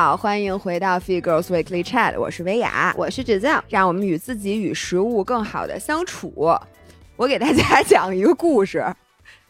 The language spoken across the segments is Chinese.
好，欢迎回到 Feed Girls Weekly Chat，我是薇娅，我是芷酱，让我们与自己与食物更好的相处。我给大家 讲一个故事，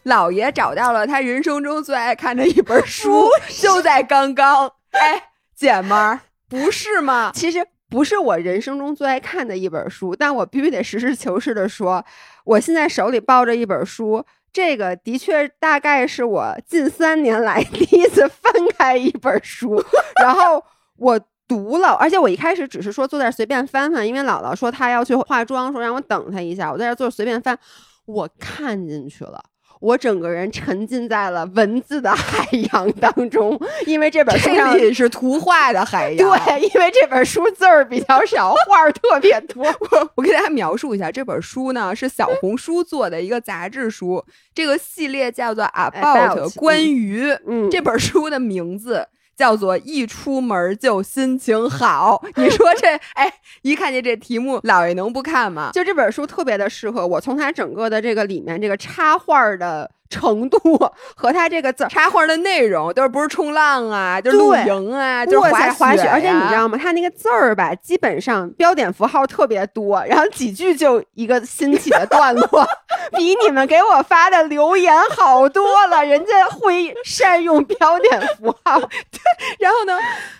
老爷找到了他人生中最爱看的一本书，就在刚刚。哎，姐们儿，不是吗？其实不是我人生中最爱看的一本书，但我必须得实事求是的说，我现在手里抱着一本书。这个的确大概是我近三年来 第一次翻开一本书，然后我读了，而且我一开始只是说坐在随便翻翻，因为姥姥说她要去化妆，说让我等她一下，我在这坐随便翻，我看进去了。我整个人沉浸在了文字的海洋当中，因为这本书上是图画的海洋。对，因为这本书字儿比较少，画儿特别多。我我给大家描述一下，这本书呢是小红书做的一个杂志书，这个系列叫做 About 关于。嗯，这本书的名字。叫做一出门就心情好，你说这哎，一看见这题目，老爷能不看吗？就这本书特别的适合我，从它整个的这个里面这个插画的。程度 和他这个字插画的内容都是不是冲浪啊，就是露营啊，就是滑雪。而且你知道吗？他那个字儿吧，基本上标点符号特别多，然后几句就一个新起的段落，比你们给我发的留言好多了。人家会善用标点符号。对，然后呢，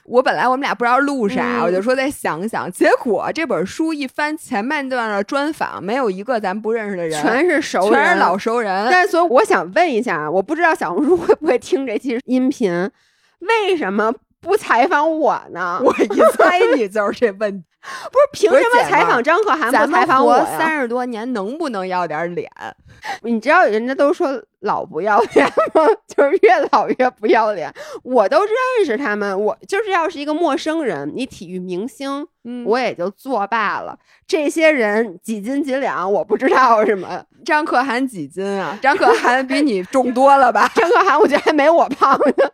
我本来我们俩不知道录啥，我就说再想想。结果这本书一翻前半段的专访，没有一个咱不认识的人，全是熟人，全是老熟人。但所以我想。想问一下，我不知道小红书会不会听这期音频，为什么不采访我呢？我一猜你就是这问题，不是凭什么采访张可涵不采访我三十多年能不能要点脸？你知道人家都说老不要脸吗？就是越老越不要脸。我都认识他们，我就是要是一个陌生人，你体育明星，我也就作罢了。这些人几斤几两，我不知道什么。张可涵几斤啊？张可涵比你重 多了吧？张可涵我觉得还没我胖呢。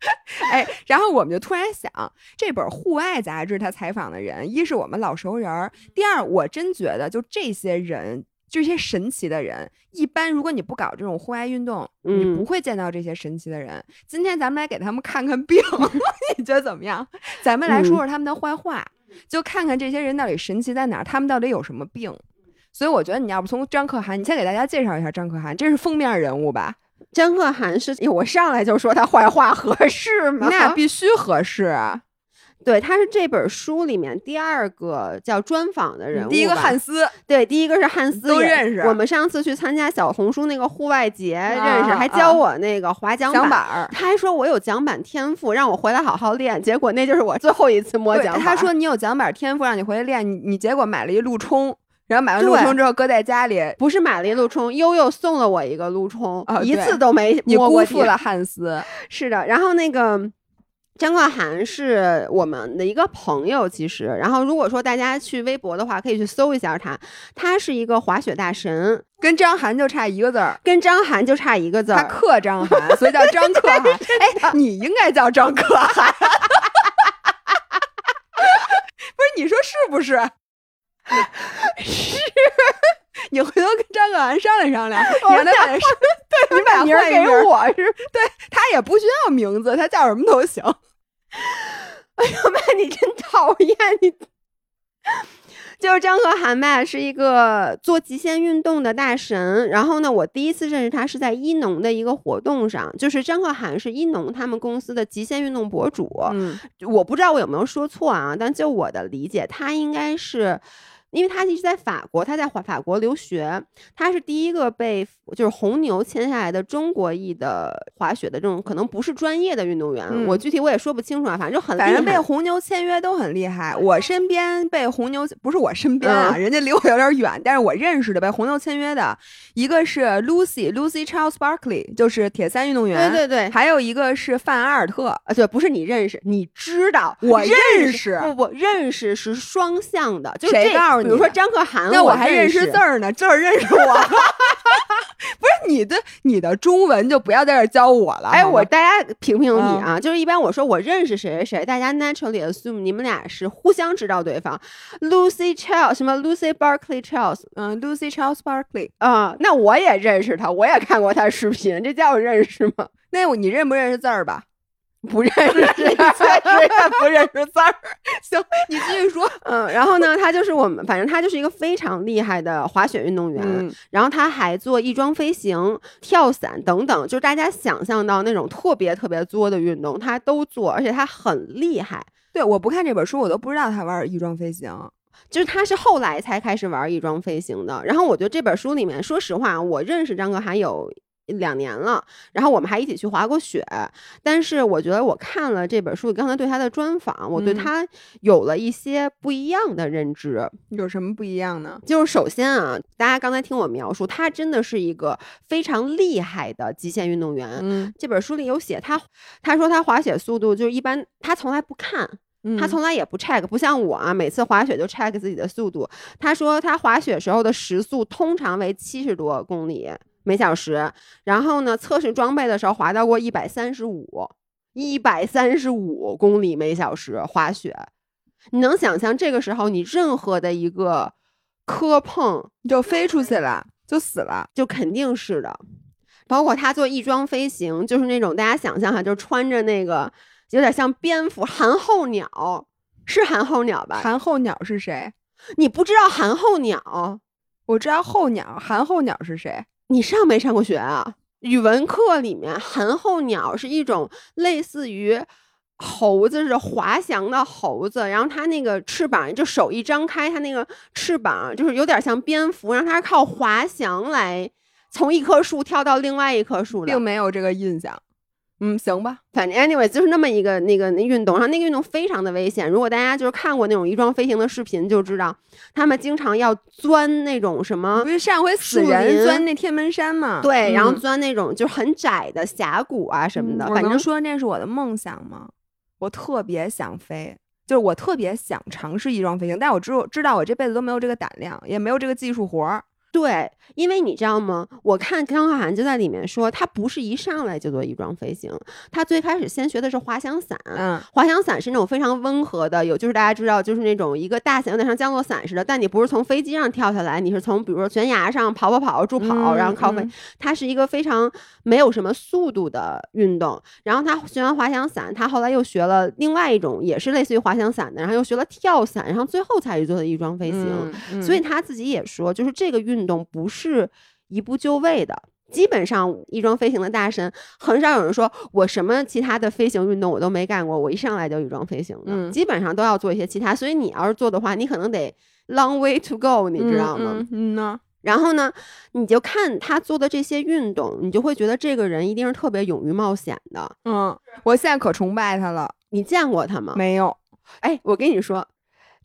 哎，然后我们就突然想，这本户外杂志他采访的人，一是我们老熟人儿，第二，我真觉得就这些人，这些神奇的人，一般如果你不搞这种户外运动，你不会见到这些神奇的人。今天咱们来给他们看看病，你觉得怎么样？咱们来说说他们的坏话，就看看这些人到底神奇在哪儿，他们到底有什么病。所以我觉得你要不从张可涵，你先给大家介绍一下张可涵，这是封面人物吧？张可涵是我上来就说他坏话合适吗？那必须合适啊！对，他是这本书里面第二个叫专访的人物。第一个汉斯，对，第一个是汉斯，都认识。我们上次去参加小红书那个户外节认识，还教我那个划桨板。他还说我有桨板天赋，让我回来好好练。结果那就是我最后一次摸桨板。他说你有桨板天赋，让你回来练。你你结果买了一路冲。然后买完路冲之后搁在家里，不是买了一路冲，悠悠送了我一个路冲，一次都没摸过。辜负了汉斯，是的。然后那个张冠涵是我们的一个朋友，其实。然后如果说大家去微博的话，可以去搜一下他，他是一个滑雪大神，跟张涵就差一个字儿，跟张涵就差一个字儿，他克张涵，所以叫张克涵。哎，你应该叫张克涵，不是？你说是不是？是 你回头跟张可涵商量商量，你让他把 对，你把名给我是，对他也不需要名字，他叫什么都行。哎呦妈，你真讨厌你！就是张可涵吧，是一个做极限运动的大神。然后呢，我第一次认识他是在一农的一个活动上，就是张可涵是一农他们公司的极限运动博主。嗯，我不知道我有没有说错啊，但就我的理解，他应该是。因为他一直在法国，他在法法国留学，他是第一个被就是红牛签下来的中国裔的滑雪的这种可能不是专业的运动员，我具体我也说不清楚啊，反正就很反正被红牛签约都很厉害。我身边被红牛不是我身边啊，人家离我有点远，但是我认识的被红牛签约的一个是 Lucy Lucy Charles Barkley，就是铁三运动员，对对对，还有一个是范阿尔特。啊，对，不是你认识，你知道，我认识，不不认识是双向的，就谁告诉？比如说张可涵，那我还认识字儿呢，字儿认识我。不是你的，你的中文就不要在这教我了。哎，我大家评评理啊，就是一般我说我认识谁谁谁，大家 naturally assume 你们俩是互相知道对方。Lucy Charles 什么 Lucy Barkley Charles，嗯，Lucy Charles Barkley 啊，那我也认识他，我也看过他视频，这叫我认识吗？那你认不认识字儿吧？不认识，确实也不认识字儿。行，你继续说。嗯，然后呢，他就是我们，反正他就是一个非常厉害的滑雪运动员。嗯，然后他还做翼装飞行、跳伞等等，就是大家想象到那种特别特别作的运动，他都做，而且他很厉害。对，我不看这本书，我都不知道他玩翼装飞行。就是他是后来才开始玩翼装飞行的。然后我觉得这本书里面，说实话，我认识张可涵有两年了，然后我们还一起去滑过雪。但是我觉得我看了这本书，刚才对他的专访，我对嗯他有了一些不一样的认知。有什么不一样呢？就是首先啊，大家刚才听我描述，他真的是一个非常厉害的极限运动员。嗯，这本书里有写他，他说他滑雪速度就是一般，他从来不看，他嗯从来也不 check，不像我啊，每次滑雪就 check 自己的速度。他说他滑雪时候的时速通常为七十多公里每小时，然后呢，测试装备的时候滑到过一百三十五，一百三十五公里每小时滑雪。你能想象这个时候你任何的一个磕碰就飞出去了，就死了。就肯定是的。包括他做翼装飞行，就是那种大家想象哈，就穿着那个有点像蝙蝠寒候鸟，是寒候鸟吧？寒候鸟是谁？你不知道寒候鸟？我知道候鸟，寒候鸟是谁？你上没上过学啊？语文课里面，寒候鸟是一种类似于猴子是滑翔的猴子，然后它那个翅膀就手一张开，它那个翅膀就是有点像蝙蝠，然后它是靠滑翔来从一棵树跳到另外一棵树的并。没有这个印象。嗯，行吧。反正 anyway 就是那么一个那个那运动，然后那个运动非常的危险。如果大家就是看过那种翼装飞行的视频，就知道他们经常要钻那种什么不是上回死人钻那天门山嘛？对，然后嗯钻那种就是很窄的峡谷啊什么的，反正能说那是我的梦想吗？我特别想飞，就是我特别想尝试翼装飞行，但我知知道我这辈子都没有这个胆量，也没有这个技术活儿。对，因为你知道吗？我看张韶涵就在里面说，她不是一上来就做翼装飞行，她最开始先学的是滑翔伞。嗯，滑翔伞是那种非常温和的，有就是大家知道，就是那种一个大型，有点像降落伞似的，但你不是从飞机上跳下来，你是从比如说悬崖上跑跑跑助跑，然后靠飞。嗯它是一个非常没有什么速度的运动。然后她学完滑翔伞，她后来又学了另外一种，也是类似于滑翔伞的，然后又学了跳伞，然后最后才去做的翼装飞行。所以她自己也说，就是这个运动不是一步就位的。基本上翼装飞行的大神，很少有人说我什么其他的飞行运动我都没干过，我一上来就翼装飞行的，嗯基本上都要做一些其他。所以你要是做的话，你可能得 long way to go，你知道吗？嗯呢，然后呢，你就看他做的这些运动，你就会觉得这个人一定是特别勇于冒险的。嗯，我现在可崇拜他了。你见过他吗？没有，哎，我跟你说，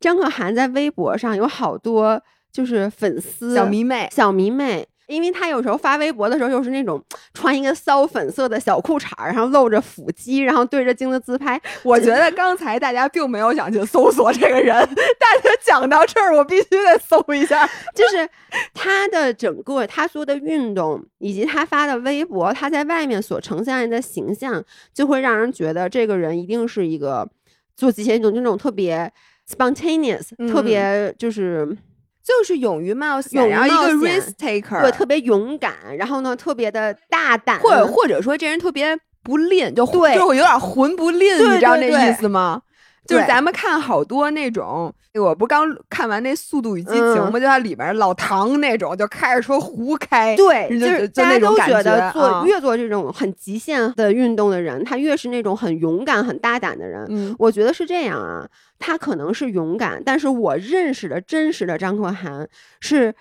张可涵在微博上有好多就是粉丝小迷妹，小迷妹。因为她有时候发微博的时候，又是那种穿一个骚粉色的小裤衩儿，然后露着腹肌，然后对着镜子自拍。我觉得刚才大家并没有想去搜索这个人，但是讲到这儿，我必须得搜一下。就是他的整个他所有的运动，以及他发的微博，他在外面所呈现的形象，就会让人觉得这个人一定是一个做极限运动那种特别 spontaneous，、嗯特别就是就是勇于冒险，勇于然后一个 risk taker，对特别勇敢，然后呢特别的大胆，或者或者说这人特别不吝，就对就有点混不吝，你知道那对对意思吗？就是咱们看好多那种，我不刚看完那《速度与激情》嗯吗？就它里边老唐那种，就开着车胡开，对，就就是大家都觉得做、啊越做这种很极限的运动的人，他越是那种很勇敢、很大胆的人。嗯我觉得是这样啊，他可能是勇敢，但是我认识的真实的张可涵是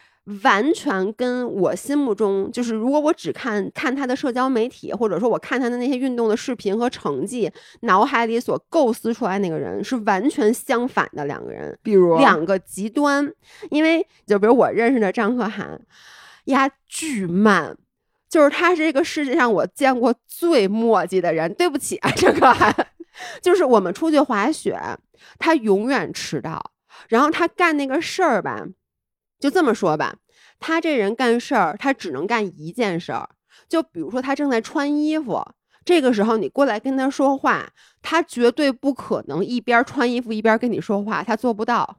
完全跟我心目中就是，如果我只看看他的社交媒体，或者说我看他的那些运动的视频和成绩，脑海里所构思出来那个人是完全相反的两个人。比如两个极端，因为就比如我认识的张可涵，呀巨慢，就是他是这个世界上我见过最磨叽的人。对不起啊，张可涵，就是我们出去滑雪，他永远迟到，然后他干那个事儿吧，就这么说吧，他这人干事儿，他只能干一件事儿，就比如说他正在穿衣服。这个时候你过来跟他说话，他绝对不可能一边穿衣服一边跟你说话，他做不到。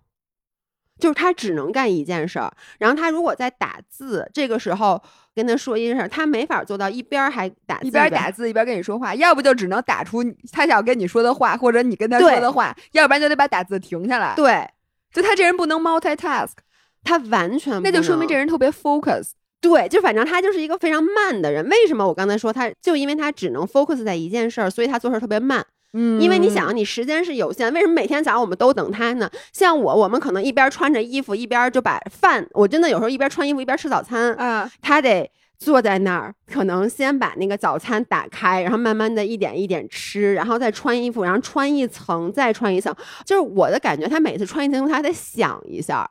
就是他只能干一件事儿。然后他如果在打字，这个时候跟他说一件事儿，他没法做到一边儿还打字一边边打字一边跟你说话，要不就只能打出他想跟你说的话，或者你跟他说的话，要不然就得把打字停下来。，对就他这人不能 multitask，他完全那就说明这人特别 focus。对，就反正他就是一个非常慢的人。为什么我刚才说他就因为他只能 focus 在一件事儿，所以他做事儿特别慢。嗯因为你想，你时间是有限，为什么每天早上我们都等他呢？像我，我们可能一边穿着衣服，一边就把饭，我真的有时候一边穿衣服一边吃早餐，啊，他得坐在那儿，可能先把那个早餐打开，然后慢慢的一点一点吃，然后再穿衣服，然后穿一层再穿一层。就是我的感觉，他每次穿一层他还得想一下。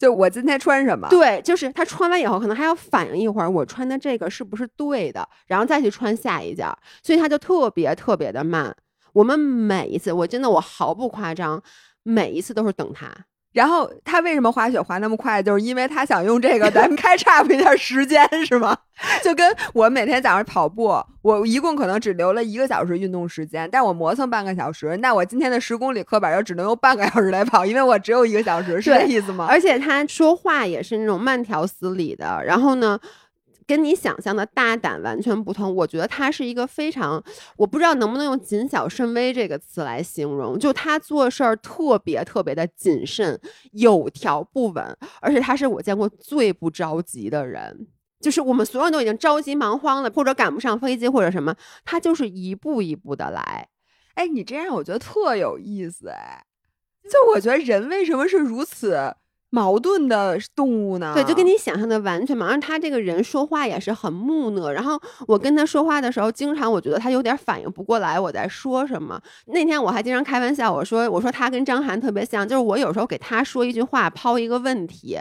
就我今天穿什么？对，就是他穿完以后，可能还要反应一会儿，我穿的这个是不是对的，然后再去穿下一件，所以他就特别特别的慢。我们每一次，我真的我毫不夸张，每一次都是等他。然后他为什么滑雪滑那么快？就是因为他想用这个咱们开岔一下时间，是吗？就跟我每天早上跑步，我一共可能只留了一个小时运动时间，但我磨蹭半个小时，那我今天的十公里课本就只能用半个小时来跑，因为我只有一个小时，是这意思吗？而且他说话也是那种慢条斯理的，然后呢，跟你想象的大胆完全不同。我觉得他是一个非常，我不知道能不能用谨小慎微这个词来形容，就他做事儿特别特别的谨慎，有条不紊，而且他是我见过最不着急的人。就是我们所有人都已经着急忙慌了，或者赶不上飞机，或者什么，他就是一步一步的来。哎，你这样我觉得特有意思，哎，就我觉得人为什么是如此矛盾的动物呢？对，就跟你想象的完全嘛。而他这个人说话也是很木讷，然后我跟他说话的时候，经常我觉得他有点反应不过来我在说什么。那天我还经常开玩笑，我说我说他跟张涵特别像，就是我有时候给他说一句话，抛一个问题，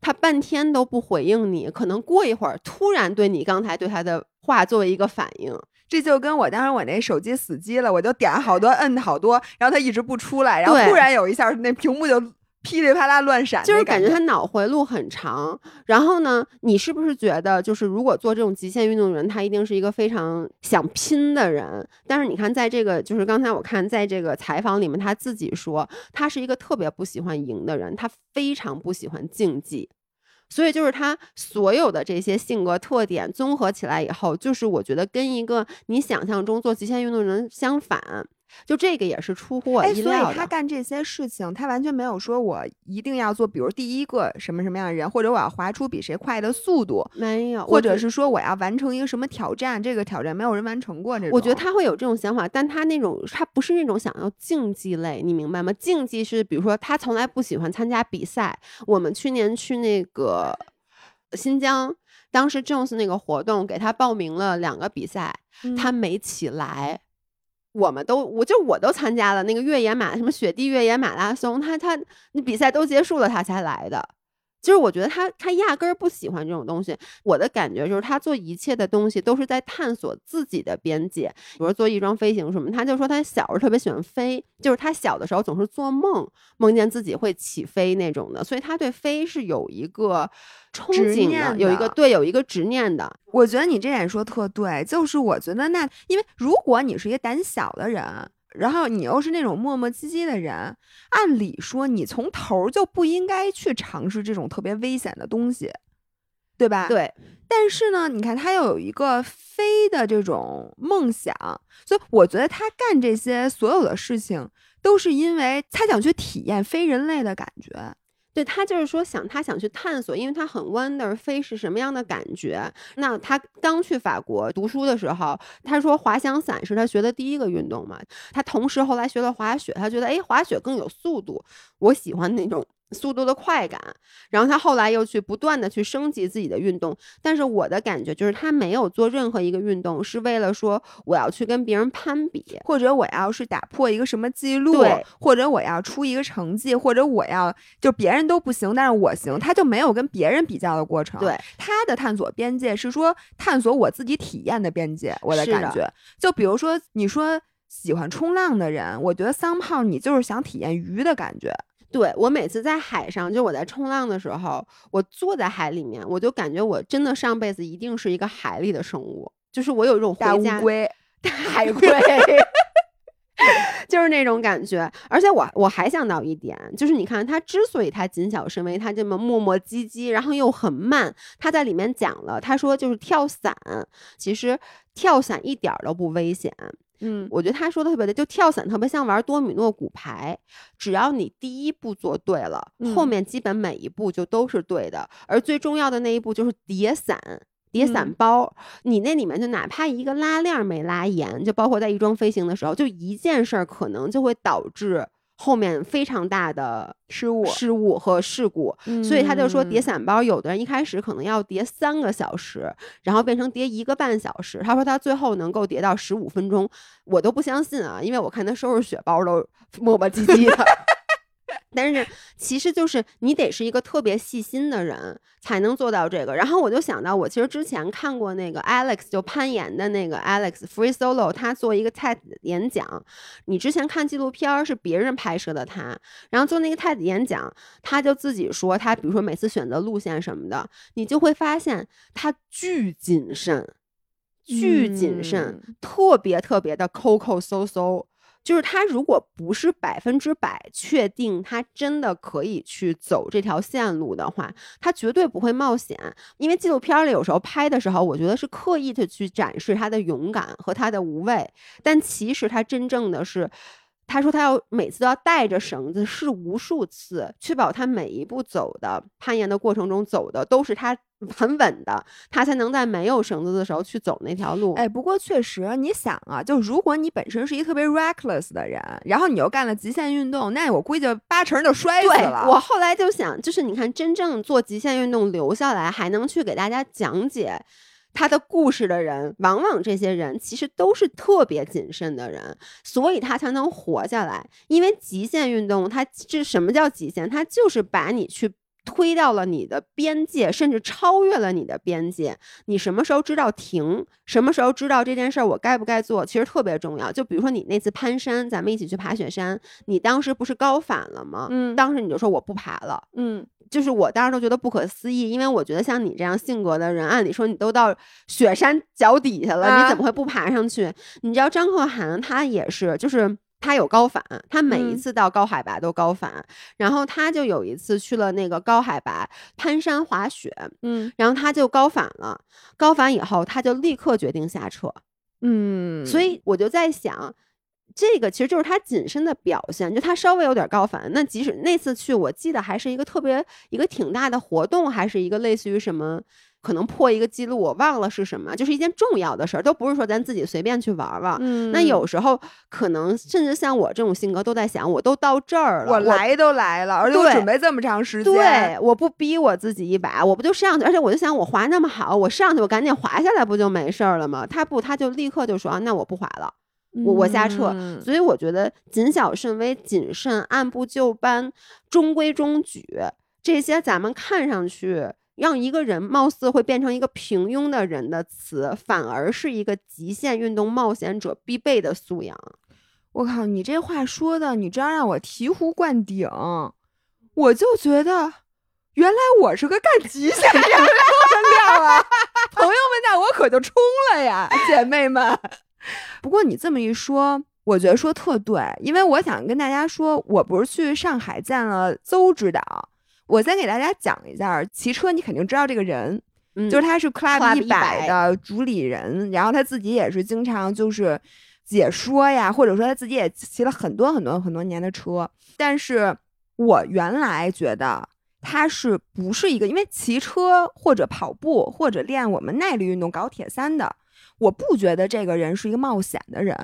他半天都不回应你，可能过一会儿突然对你刚才对他的话作为一个反应。这就跟我当时我那手机死机了，我就点好多摁好多，然后它一直不出来，然后突然有一下那屏幕就噼里啪啦乱闪，就是感感觉他脑回路很长。然后呢，你是不是觉得，就是如果做这种极限运动的人，他一定是一个非常想拼的人？但是你看，在这个就是刚才我看在这个采访里面，他自己说，他是一个特别不喜欢赢的人，他非常不喜欢竞技。所以就是他所有的这些性格特点综合起来以后，就是我觉得跟一个你想象中做极限运动的人相反。就这个也是出乎我哎，所以意料的。他干这些事情，他完全没有说我一定要做，比如第一个什么什么样的人，或者我要划出比谁快的速度，没有，或者是说我要完成一个什么挑战，这个挑战没有人完成过这种。我觉得他会有这种想法，但他那种他不是那种想要竞技类，你明白吗？竞技是比如说他从来不喜欢参加比赛。我们去年去那个新疆，当时 Jones 那个活动给他报名了两个比赛，嗯他没起来。我们都，我就我都参加了那个越野马，什么雪地越野马拉松，他他那比赛都结束了，他才来的。就是我觉得他他压根儿不喜欢这种东西。我的感觉就是他做一切的东西都是在探索自己的边界，比如做翼装飞行什么。他就说他小时候特别喜欢飞，就是他小的时候总是做梦，梦见自己会起飞那种的，所以他对飞是有一个憧憬执念的，有一个对有一个执念的。我觉得你这点说特对，就是我觉得那，因为如果你是一个胆小的人，然后你又是那种磨磨唧唧的人，按理说你从头儿就不应该去尝试这种特别危险的东西，对吧？。对，但是呢，你看他又有一个飞的这种梦想，所以我觉得他干这些所有的事情，都是因为他想去体验非人类的感觉。对他就是说想他想去探索，因为他很 wonder 飞是什么样的感觉。那他刚去法国读书的时候，他说滑翔伞是他学的第一个运动嘛。他同时后来学了滑雪，他觉得哎滑雪更有速度，我喜欢那种速度的快感。然后他后来又去不断的去升级自己的运动，但是我的感觉就是他没有做任何一个运动是为了说我要去跟别人攀比。或者我要是打破一个什么记录，或者我要出一个成绩，或者我要就别人都不行，但是我行，他就没有跟别人比较的过程。对，他的探索边界是说探索我自己体验的边界，我的感觉。就比如说你说喜欢冲浪的人，我觉得桑炮你就是想体验鱼的感觉。对我每次在海上，就我在冲浪的时候，我坐在海里面，我就感觉我真的上辈子一定是一个海里的生物，就是我有一种乌龟，大海龟。就是那种感觉。而且我我还想到一点，就是你看他之所以他谨小慎微，他这么磨磨唧唧，然后又很慢，他在里面讲了，他说就是跳伞，其实跳伞一点儿都不危险。嗯我觉得他说的特别对，就跳伞特别像玩多米诺骨牌，只要你第一步做对了，后嗯面基本每一步就都是对的。而最重要的那一步就是叠伞。叠伞嗯包，你那里面就哪怕一个拉链儿没拉严，就包括在翼装飞行的时候，就一件事儿可能就会导致后面非常大的失误失误和事故。所以他就说叠嗯伞包，有的人一开始可能要叠三个小时，然后变成叠一个半小时。他说他最后能够叠到十五分钟，我都不相信啊，因为我看他收拾雪包都磨磨唧唧的。但是其实就是你得是一个特别细心的人才能做到这个。然后我就想到，我其实之前看过那个 Alex 就攀岩的那个 Alex Free Solo，他做一个 TED 演讲。你之前看纪录片儿是别人拍摄的他，然后做那个 TED 演讲，他就自己说他比如说每次选择路线什么的，你就会发现他巨谨慎，巨谨慎，特别特别的抠抠搜搜。就是他如果不是百分之百确定他真的可以去走这条线路的话，他绝对不会冒险。因为纪录片里有时候拍的时候，我觉得是刻意的去展示他的勇敢和他的无畏，但其实他真正的是。他说他要每次都要带着绳子试无数次，确保他每一步走的攀岩的过程中走的都是他很稳的，他才能在没有绳子的时候去走那条路。哎，不过确实，你想啊，就如果你本身是一个特别 reckless 的人，然后你又干了极限运动，那我估计就八成就摔死了。我后来就想，就是你看，真正做极限运动留下来，还能去给大家讲解他的故事的人，往往这些人其实都是特别谨慎的人，所以他才能活下来。因为极限运动，它这什么叫极限？它就是把你去。推到了你的边界，甚至超越了你的边界。你什么时候知道停？什么时候知道这件事儿我该不该做？其实特别重要。就比如说你那次攀山，咱们一起去爬雪山，你当时不是高反了吗？嗯当时你就说我不爬了。嗯，就是我当时都觉得不可思议，因为我觉得像你这样性格的人，按理说你都到雪山脚底下了，啊你怎么会不爬上去？你知道张可涵他也是，就是他有高反，他每一嗯次到高海拔都高反，然后他就有一次去了那个高海拔攀山滑雪，嗯然后他就高反了，高反以后他就立刻决定下撤，嗯，所以我就在想，这个其实就是他谨慎的表现，就他稍微有点高反。那即使那次去，我记得还是一个特别一个挺大的活动，还是一个类似于什么。可能破一个记录，我忘了是什么，就是一件重要的事儿，都不是说咱自己随便去玩玩。嗯，那有时候可能甚至像我这种性格，都在想，我都到这儿了，我来都来了，而且我准备这么长时间，对，我不逼我自己一把，我不就上去，而且我就想，我滑那么好，我上去，我赶紧滑下来，不就没事儿了吗？他不，他就立刻就说，啊那我不滑了。我我下撤嗯所以我觉得谨小慎微、谨慎、按部就班、中规中矩，这些咱们看上去让一个人貌似会变成一个平庸的人的词，反而是一个极限运动冒险者必备的素养。我靠，你这话说的，你这样让我醍醐灌顶，我就觉得。原来我是个干极限运动的料啊！朋友们，那我可就冲了呀，姐妹们。不过你这么一说，我觉得说特对，因为我想跟大家说，我不是去上海见了邹指导，我先给大家讲一下，骑车你肯定知道这个人，嗯，就是他是 Club 一百100的主理人，然后他自己也是经常就是解说呀，或者说他自己也骑了很多很多很多年的车。但是我原来觉得他是不是一个因为骑车或者跑步或者练我们耐力运动搞铁三的，我不觉得这个人是一个冒险的人。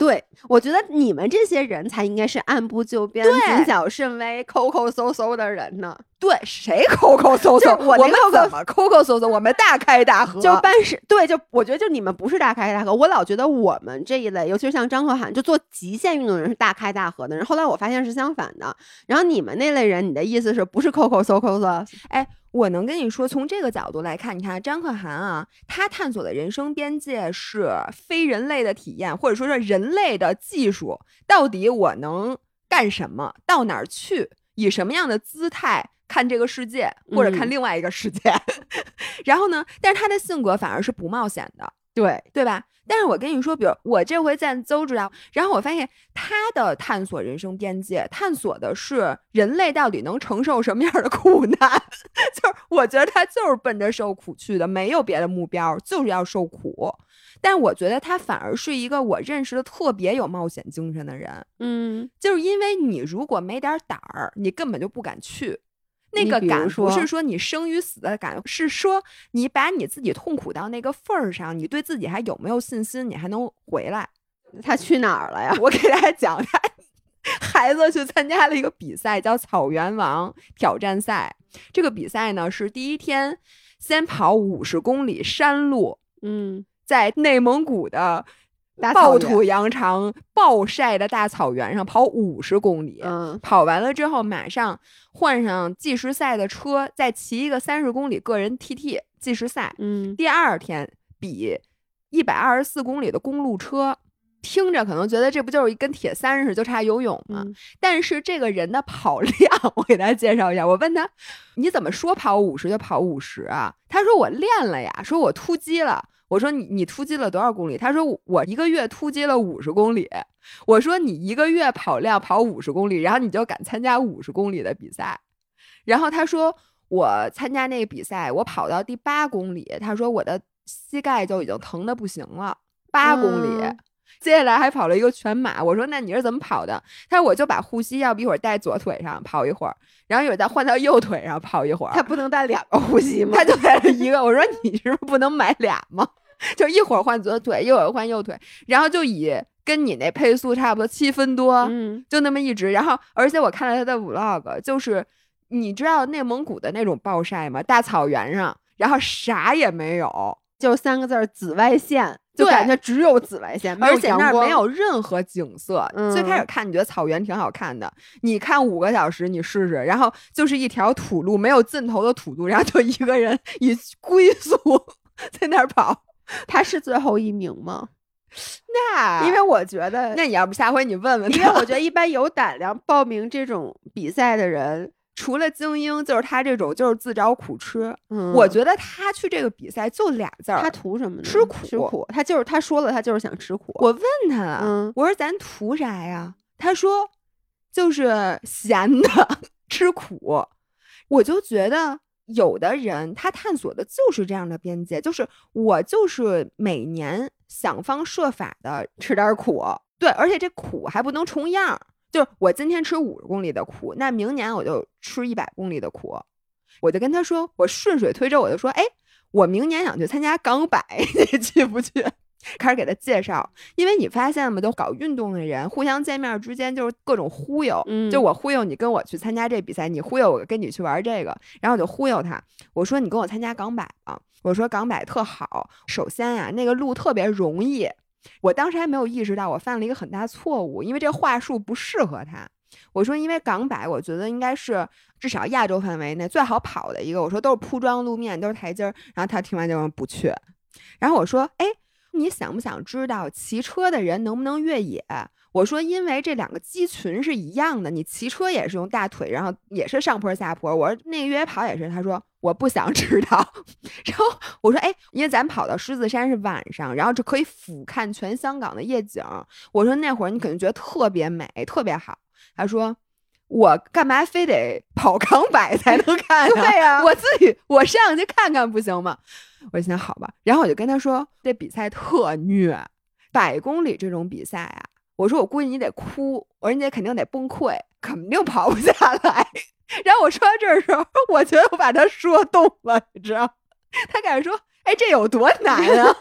对，我觉得你们这些人才应该是按部就班、谨小慎微、抠抠搜搜的人呢。对，谁抠抠搜搜？我那们怎么抠抠搜搜？我们大开大合，就办事对，就我觉得就你们不是大开大合，我老觉得我们这一类，尤其是像张可涵，就做极限运动的人是大开大合的人。后来我发现是相反的。然后你们那类人，你的意思是不是抠抠搜抠搜？哎，我能跟你说，从这个角度来看，你看张可涵啊，他探索的人生边界是非人类的体验，或者说是人类的技术，到底我能干什么，到哪儿去，以什么样的姿态。看这个世界，或者看嗯另外一个世界，然后呢？但是他的性格反而是不冒险的，对，对吧？但是我跟你说，比如我这回在邹指导，然后我发现他的探索人生边界，探索的是人类到底能承受什么样的苦难。就是我觉得他就是奔着受苦去的，没有别的目标，就是要受苦。但我觉得他反而是一个我认识的特别有冒险精神的人。嗯，就是因为你如果没点胆儿，你根本就不敢去。那个感不是说你生与死的感，是说你把你自己痛苦到那个份儿上，你对自己还有没有信心？你还能回来？他去哪儿了呀？我给大家讲，一下孩子去参加了一个比赛，叫草原王挑战赛。这个比赛呢是第一天先跑五十公里山路，嗯，在内蒙古的。暴土扬长、暴晒的大草原上跑五十公里，嗯，跑完了之后马上换上计时赛的车，再骑一个三十公里个人 TT 计时赛，嗯，第二天比一百二十四公里的公路车，听着可能觉得这不就是一跟铁三似的，就差游泳吗？但是这个人的跑 量，我给大家介绍一下。我问他，你怎么说跑五十就跑五十啊？他说我练了呀，说我突击了。我说你你突击了多少公里？他说我一个月突击了五十公里。我说你一个月跑量跑五十公里，然后你就敢参加五十公里的比赛？然后他说我参加那个比赛，我跑到第八公里，他说我的膝盖就已经疼的不行了。八公里，接下来还跑了一个全马。我说那你是怎么跑的？他说我就把护膝要不一会儿戴左腿上跑一会儿，然后一会儿再换到右腿上跑一会儿。他不能戴两个护膝吗？他就戴了一个。我说你是不是不能买俩吗？就一会儿换左腿，一会儿换右腿，然后就以跟你那配速差不多七分多，嗯，就那么一直。然后，而且我看了他的 vlog，就是你知道内蒙古的那种暴晒吗？大草原上，然后啥也没有，就三个字儿：紫外线，就感觉只有紫外线，而且那儿没有任何景色。最开始看你觉得草原挺好看的，你看五个小时你试试，然后就是一条土路，没有尽头的土路，然后就一个人以龟速 在那儿跑。他是最后一名吗？那因为我觉得，那你要不下回你问问他？因为我觉得一般有胆量报名这种比赛的人，除了精英，就是他这种就是自找苦吃。嗯，我觉得他去这个比赛就俩字儿，他图什么呢？吃苦，吃苦。他就是他说了，他就是想吃苦。我问他了，嗯，我说咱图啥呀？他说就是闲的，吃苦。我就觉得。有的人他探索的就是这样的边界，就是我就是每年想方设法的吃点苦，对，而且这苦还不能重样，就是我今天吃五十公里的苦，那明年我就吃一百公里的苦。我就跟他说，我顺水推舟，我就说，哎，我明年想去参加港百，你去不去？开始给他介绍，因为你发现吗？就搞运动的人互相见面之间就是各种忽悠，嗯，就我忽悠你跟我去参加这比赛，你忽悠我跟你去玩这个，然后我就忽悠他，我说你跟我参加港百吧，我说港百特好，首先呀那个路特别容易，我当时还没有意识到我犯了一个很大错误，因为这话术不适合他。我说因为港百我觉得应该是至少亚洲范围内最好跑的一个，我说都是铺装路面，都是台阶儿，然后他听完就说不去，然后我说哎。你想不想知道骑车的人能不能越野？我说，因为这两个肌群是一样的，你骑车也是用大腿，然后也是上坡下坡。我说那个越野跑也是，他说我不想知道。然后我说，哎，因为咱跑到狮子山是晚上，然后就可以俯瞰全香港的夜景。我说那会儿你肯定觉得特别美，特别好。他说。我干嘛非得跑港百才能看啊？对呀，我自己我上去看看不行吗？我心想好吧，然后我就跟他说，这比赛特虐，百公里这种比赛啊，我说我估计你得哭，我说你肯定得崩溃，肯定跑不下来。然后我说到这儿的时候，我觉得我把他说动了，你知道？他开始说，哎，这有多难啊？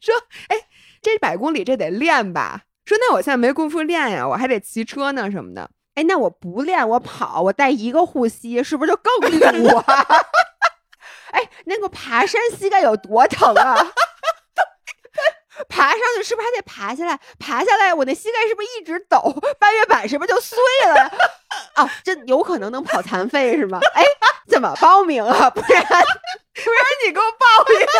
说，哎，这百公里这得练吧？说那我现在没工夫练呀，我还得骑车呢什么的。哎，那我不练，我跑，我带一个护膝，是不是就更苦啊？哎，那个爬山膝盖有多疼啊？爬上去是不是还得爬下来？爬下来，我那膝盖是不是一直抖？半月板是不是就碎了？啊，这有可能能跑残废是吗？哎，怎么报名啊？不然，不然你给我报一个。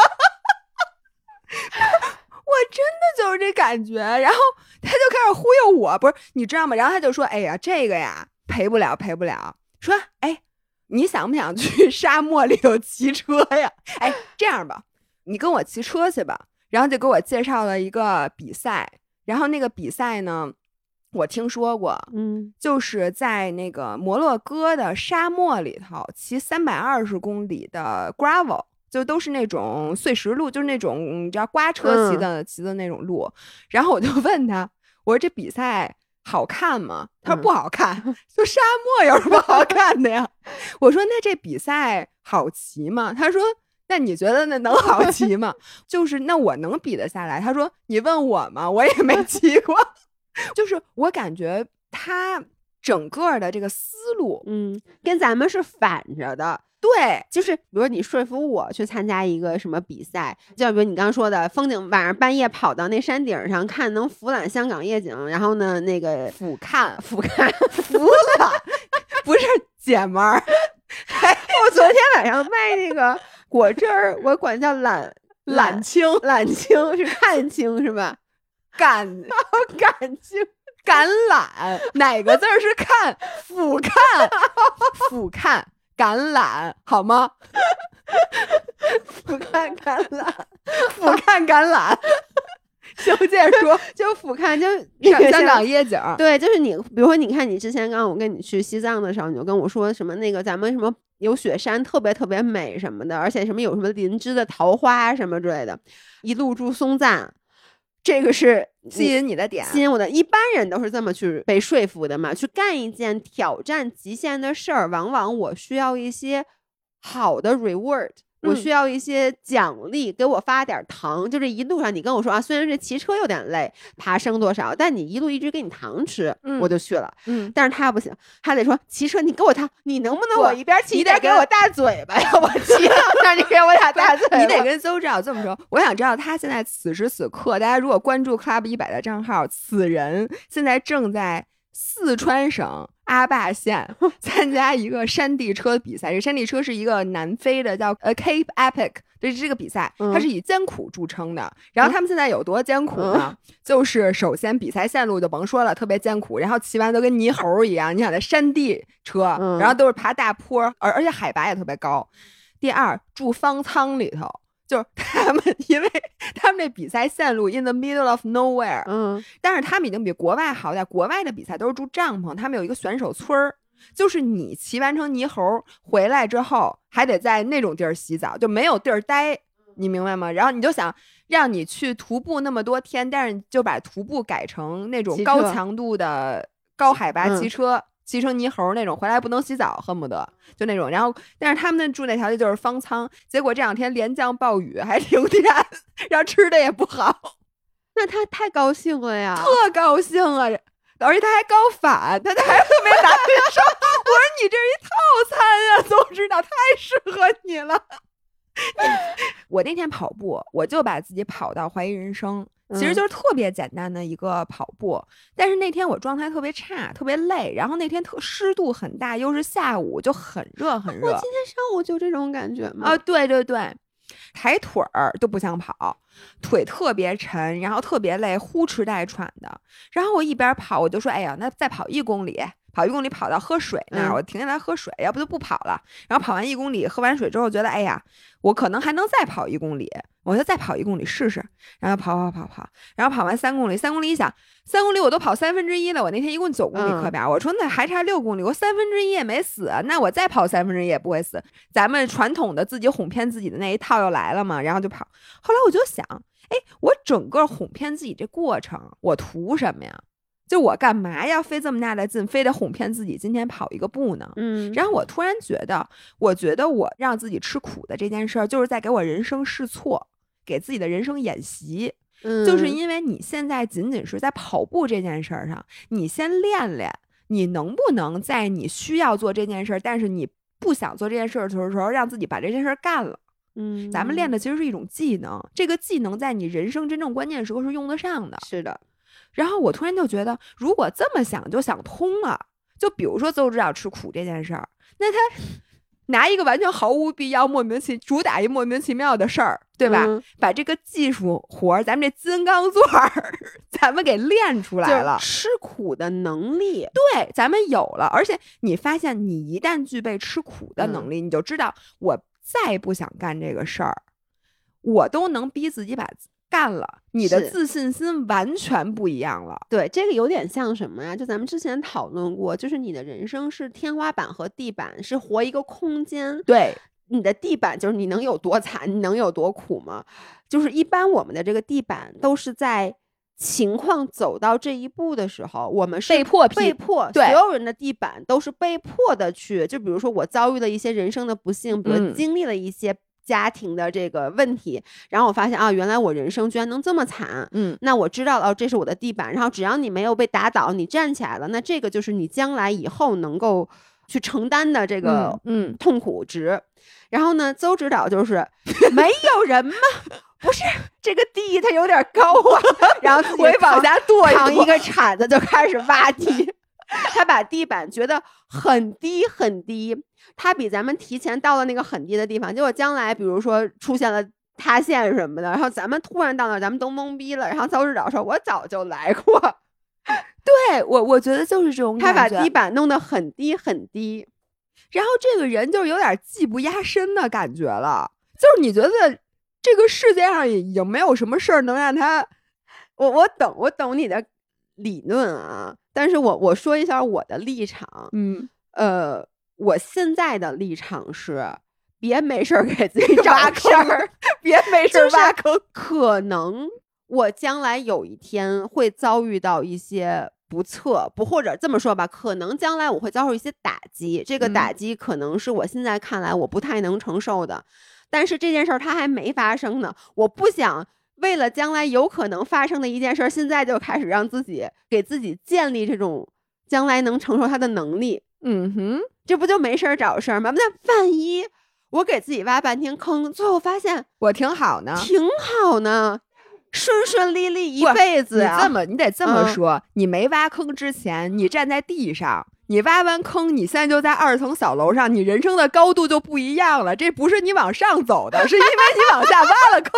我真的就是这感觉，然后他就开始忽悠我，不是你知道吗？然后他就说：“哎呀，这个呀赔不了，赔不了。”说：“哎，你想不想去沙漠里头骑车呀？哎，这样吧，你跟我骑车去吧。然后就给我介绍了一个比赛，然后那个比赛呢，我听说过，嗯就是在那个摩洛哥的沙漠里头骑三百二十公里的 gravel，就都是那种碎石路，就是那种你知道刮车骑的、骑的那种路。然后我就 问他，我说这比赛好看吗？他说嗯不好看，就沙漠有什么好看的呀？我说那这比赛好骑吗？他说。那你觉得那能好 骑吗？就是那我能比得下来？他说你问我吗？我也没骑 过。就是我感觉他整个的这个思路，嗯，跟咱们是反着的。对，就是比如你说服我去参加一个什么比赛，就比如你刚刚说的风景，晚上半夜跑到那山顶上看能俯览香港夜景，然后呢那个俯瞰俯瞰。服了，不是姐们儿，我昨天晚上卖那个果汁儿，我管叫揽览 清揽青是看清是吧？橄 感青橄榄，哪个字儿是看？俯瞰，俯瞰橄榄，好吗？俯瞰橄榄，俯瞰橄榄。行，接着说，就俯瞰就香港夜景，对，就是你，比如说，你看你之前刚刚我跟你去西藏的时候，你就跟我说什么那个咱们什么有雪山特别特别美什么的，而且什么有什么林芝的桃花什么之类的，一路住松赞，这个是吸引你的点。吸引我的。一般人都是这么去被说服的嘛，去干一件挑战极限的事儿，往往我需要一些好的 reward。我嗯需要一些奖励，给我发点儿糖。就这一路上，你跟我说啊，虽然是骑车有点累，爬升多少，但你一路一直给你糖吃，嗯我就去了。嗯，但是他不行，他得说骑车你给我糖，你能不能不我一边骑你得跟一边给我大嘴巴呀？我骑 到那儿你给我俩大嘴巴，你得跟邹指导这么说。我想知道他现在此时此刻，大家如果关注 Club 一百的账号，此人现在正在四川省阿坝县 参加一个山地车比赛。这个山地车是一个南非的叫呃 Cape Epic 的这个比赛，嗯它是以艰苦著称的。然后他们现在有多艰苦呢？就是首先比赛线路就甭说了，特别艰苦，然后骑完都跟泥猴一样。你想在山地车，嗯然后都是爬大坡，而而且海拔也特别高。第二，住方舱里头，就是 他们，因为他们这比赛线路 in the middle of nowhere，、嗯但是他们已经比国外好点。国外的比赛都是住帐篷，他们有一个选手村儿，就是你骑完成泥猴回来之后，还得在那种地儿洗澡，就没有地儿待，你明白吗？然后你就想让你去徒步那么多天，但是就把徒步改成那种高强度的高海拔嗯骑车。骑成泥猴那种，回来不能洗澡，恨不得就那种。然后，但是他们那住那条件就是方舱，结果这两天连降暴雨，还停电，然后吃的也不好。那他太高兴了呀！特高兴啊！而且他还高反，他他还特别难受。我说你这是一套餐呀、总知道太适合你了。我那天跑步，我就把自己跑到怀疑人生，其实嗯就是特别简单的一个跑步。但是那天我状态特别差，特别累，然后那天特湿度很大，又是下午，就很热很热。我今天上午就这种感觉吗。啊，对对对，抬腿儿都不想跑，腿特别沉，然后特别累，呼哧带喘的。然后我一边跑，我就说：“哎呀，那再跑一公里，跑一公里跑到喝水那儿，嗯我停下来喝水，要不就不跑了。”然后跑完一公里，喝完水之后，觉得：“哎呀，我可能还能再跑一公里，我就再跑一公里试试。”然后跑跑跑跑，然后跑完三公里，三公里一想，三公里我都跑三分之一了，我那天一共九公里嗯课表，我说那还差六公里，我三分之一也没死，那我再跑三分之一也不会死。咱们传统的自己哄骗自己的那一套又来了嘛，然后就跑。后来我就想，哎，我整个哄骗自己这过程，我图什么呀？就我干嘛要费这么大的劲，非得哄骗自己今天跑一个步呢？嗯，然后我突然觉得，我觉得我让自己吃苦的这件事儿，就是在给我人生试错，给自己的人生演习。就是嗯因为你现在仅仅是在跑步这件事儿上，你先练练，你能不能在你需要做这件事儿，但是你不想做这件事儿的时候，让自己把这件事儿干了。嗯，咱们练的其实是一种技能，这个技能在你人生真正关键时候是用得上的。是的，然后我突然就觉得，如果这么想就想通了，就比如说邹指导吃苦这件事儿，那他 拿一个完全毫无必要、莫名其主打一莫名其妙的事儿，对吧？嗯把这个技术活儿，咱们这金刚钻儿，咱们给练出来了。吃苦的能力。对，咱们有了，而且你发现，你一旦具备吃苦的能嗯力，你就知道，我再不想干这个事儿，我都能逼自己把干了，你的自信心完全不一样了。对，这个有点像什么呀？就咱们之前讨论过，就是你的人生是天花板和地板，是活一个空间。对，你的地板就是你能有多惨，你能有多苦吗？就是一般我们的这个地板都是在情况走到这一步的时候，我们是被迫被迫，所有人的地板都是被迫的去。就比如说我遭遇了一些人生的不幸，比如嗯经历了一些家庭的这个问题，然后我发现啊，原来我人生居然能这么惨。嗯，那我知道了，哦，这是我的地板。然后只要你没有被打倒，你站起来了，那这个就是你将来以后能够去承担的这个嗯，痛苦值。然后呢，邹指导就是 没有人吗？不是这个地它有点高啊，然后自己我也往下跺跺扛一个铲子就开始挖地，他把地板觉得很低很低，他比咱们提前到了那个很低的地方，结果将来比如说出现了。塌陷什么的，然后咱们突然到那儿，咱们都懵逼了。然后邹指导说：“我早就来过。对我我觉得就是这种”他把地板弄得很低很低，然后这个人就是有点技不压身的感觉了，就是你觉得这个世界上已经没有什么事儿能让他，我我懂我懂你的理论啊，但是我我说一下我的立场，嗯，呃，我现在的立场是，别没事儿给自己找挖事儿，别没事儿挖坑。可能我将来有一天会遭遇到一些不测，不或者这么说吧，可能将来我会遭受一些打击，这个打嗯击可能是我现在看来我不太能承受的，但是这件事儿它还没发生呢，我不想。为了将来有可能发生的一件事儿，现在就开始让自己给自己建立这种将来能承受它的能力，嗯哼，这不就没事儿找事儿吗？那万一我给自己挖半天坑，最后发现我挺好呢。挺好呢，顺顺利利一辈子啊、你这么，你得这么嗯说。你没挖坑之前，你站在地上，你挖完坑，你现在就在二层小楼上，你人生的高度就不一样了。这不是你往上走的，是因为你往下挖了坑，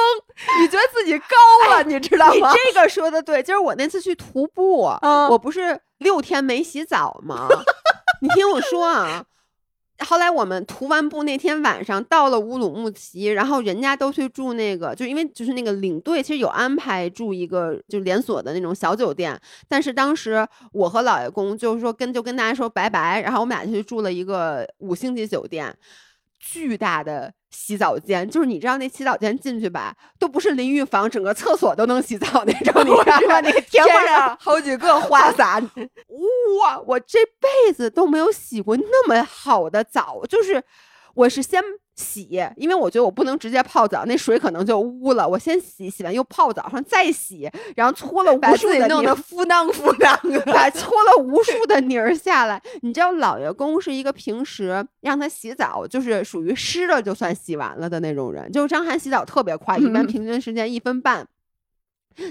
你觉得自己高了，你知道你吗？这个说的对，就是我那次去徒步，嗯我不是六天没洗澡吗？你听我说啊。后来我们徒完步那天晚上到了乌鲁木齐，然后人家都去住那个，就因为就是那个领队其实有安排住一个就连锁的那种小酒店，但是当时我和老爷公就是说跟就跟大家说拜拜，然后我们俩就去住了一个五星级酒店，巨大的洗澡间，就是你知道那洗澡间进去吧，都不是淋浴房，整个厕所都能洗澡那种，你知道吗？那个天花上天上好几个花洒，哇，我这辈子都没有洗过那么好的澡，就是我是先洗，因为我觉得我不能直接泡澡，那水可能就污了。我先洗，洗完又泡澡上再洗，然后搓了把无数自己弄的泥儿，得敷囊敷囊的。把搓了无数的泥儿下来。你知道老爷公是一个平时让他洗澡就是属于湿了就算洗完了的那种人，就是张涵洗澡特别快，一般嗯平均时间一分半。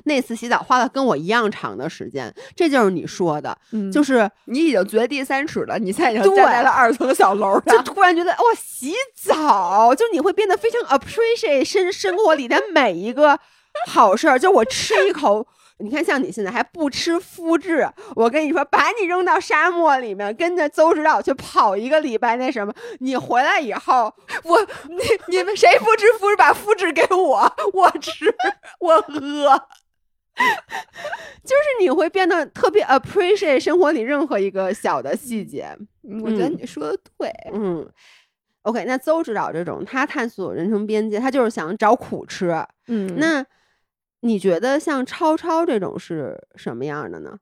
那次洗澡花了跟我一样长的时间，这就是你说的，嗯就是是你已经掘地三尺了，你现在已经对站在了二层小楼就。突然觉得哇，洗澡就你会变得非常 appreciate 生生活里的每一个好事儿。就我吃一口，你看像你现在还不吃麸质，我跟你说，把你扔到沙漠里面，跟着邹指导去跑一个礼拜，那什么，你回来以后，我你你们谁不吃麸质？把麸质给我，我吃，我喝。就是你会变得特别 appreciate 生活里任何一个小的细节。我觉得嗯你说的对。嗯。OK，那邹指导这种，他探索人生边界，他就是想找苦吃。嗯那你觉得像超超这种是什么样的呢？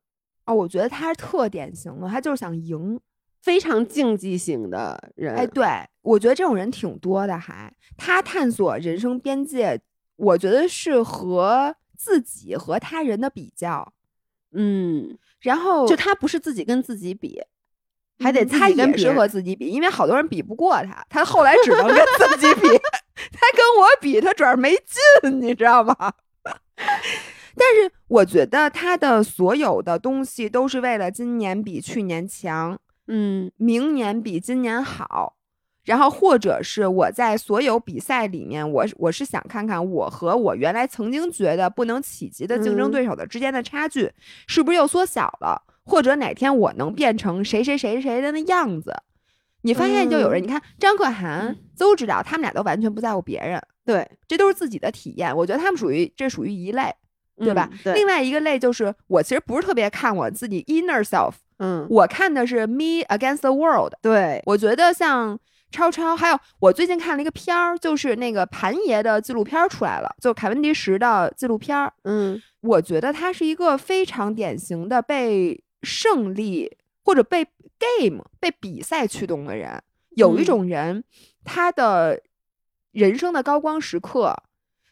哦，我觉得他是特典型的，他就是想赢。非常竞技型的人，哎，对，我觉得这种人挺多的还，他探索人生边界，我觉得是和自己和他人的比较，嗯，然后就他不是自己跟自己比，还得嗯他自己跟也是别和自己比，因为好多人比不过他，他后来只能跟自己比，他跟我比，他主要是没劲，你知道吗？但是我觉得他的所有的东西都是为了今年比去年强，嗯。明年比今年好，然后或者是我在所有比赛里面，我我是想看看我和我原来曾经觉得不能企及的竞争嗯。对手的之间的差距是不是又缩小了，或者哪天我能变成谁谁谁谁的那样子。你发现就有人，嗯你看张可涵、邹指导，他们俩都完全不在乎别人，对，这都是自己的体验。我觉得他们属于这属于一类，对吧？嗯对，另外一个类就是我其实不是特别看我自己 inner self，嗯，我看的是 me against the world。对，我觉得像超超，还有我最近看了一个片儿，就是那个盘爷的纪录片儿出来了，就凯文迪什的纪录片儿。嗯我觉得他是一个非常典型的被胜利或者被 game 被比赛驱动的人。有一嗯种人，他的人生的高光时刻，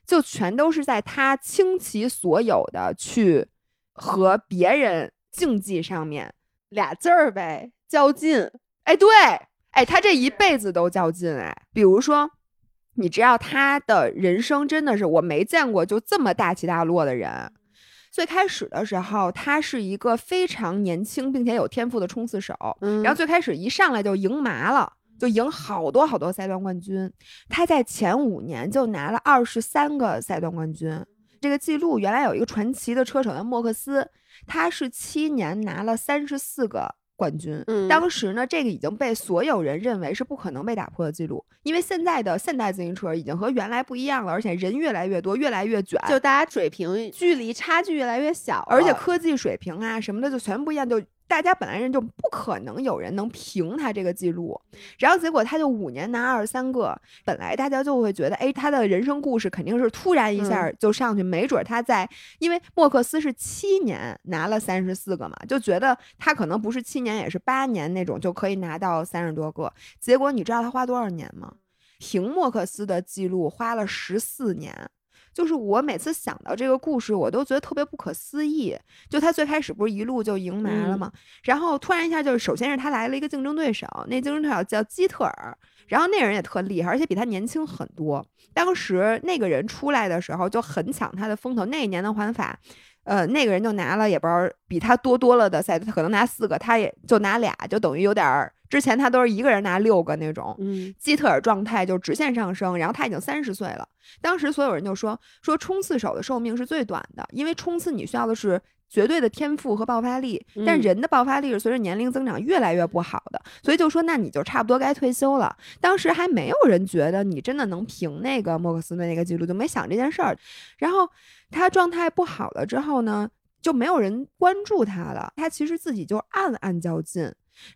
就全都是在他倾其所有的去和别人竞技上面。俩字儿呗，较劲。哎，对，哎，他这一辈子都较劲，哎，比如说，你知道他的人生真的是我没见过就这么大起大落的人。最开始的时候，他是一个非常年轻并且有天赋的冲刺手，嗯然后最开始一上来就赢麻了。就赢好多好多赛段冠军，他在前五年就拿了二十三个赛段冠军。这个记录原来有一个传奇的车手叫莫克斯，他是七年拿了三十四个冠军。嗯当时呢，这个已经被所有人认为是不可能被打破的记录，因为现在的现代自行车已经和原来不一样了，而且人越来越多，越来越卷，就大家水平距离差距越来越小，而且科技水平啊什么的就全不一样，就大家本来人就不可能有人能平他这个记录，然后结果他就五年拿二十三个，本来大家就会觉得，哎，他的人生故事肯定是突然一下就上去，没准他在，因为莫克斯是七年拿了三十四个嘛，就觉得他可能不是七年也是八年那种就可以拿到三十多个，结果你知道他花多少年吗？平莫克斯的记录花了十四年。就是我每次想到这个故事，我都觉得特别不可思议。就他最开始不是一路就赢麻了吗？然后突然一下就是，首先是他来了一个竞争对手，那竞争对手叫基特尔，然后那个人也特厉害，而且比他年轻很多。当时那个人出来的时候就很抢他的风头，那一年的环法。呃，那个人就拿了也不知道比他多多了的赛，他可能拿四个，他也就拿俩，就等于有点儿。之前他都是一个人拿六个那种，嗯基特尔状态就直线上升，然后他已经三十岁了。当时所有人就说说冲刺手的寿命是最短的，因为冲刺你需要的是绝对的天赋和爆发力，但嗯人的爆发力是随着年龄增长越来越不好的，所以就说那你就差不多该退休了。当时还没有人觉得你真的能平那个莫克斯的那个记录，就没想这件事儿。然后他状态不好了之后呢，就没有人关注他了。他其实自己就暗暗较劲。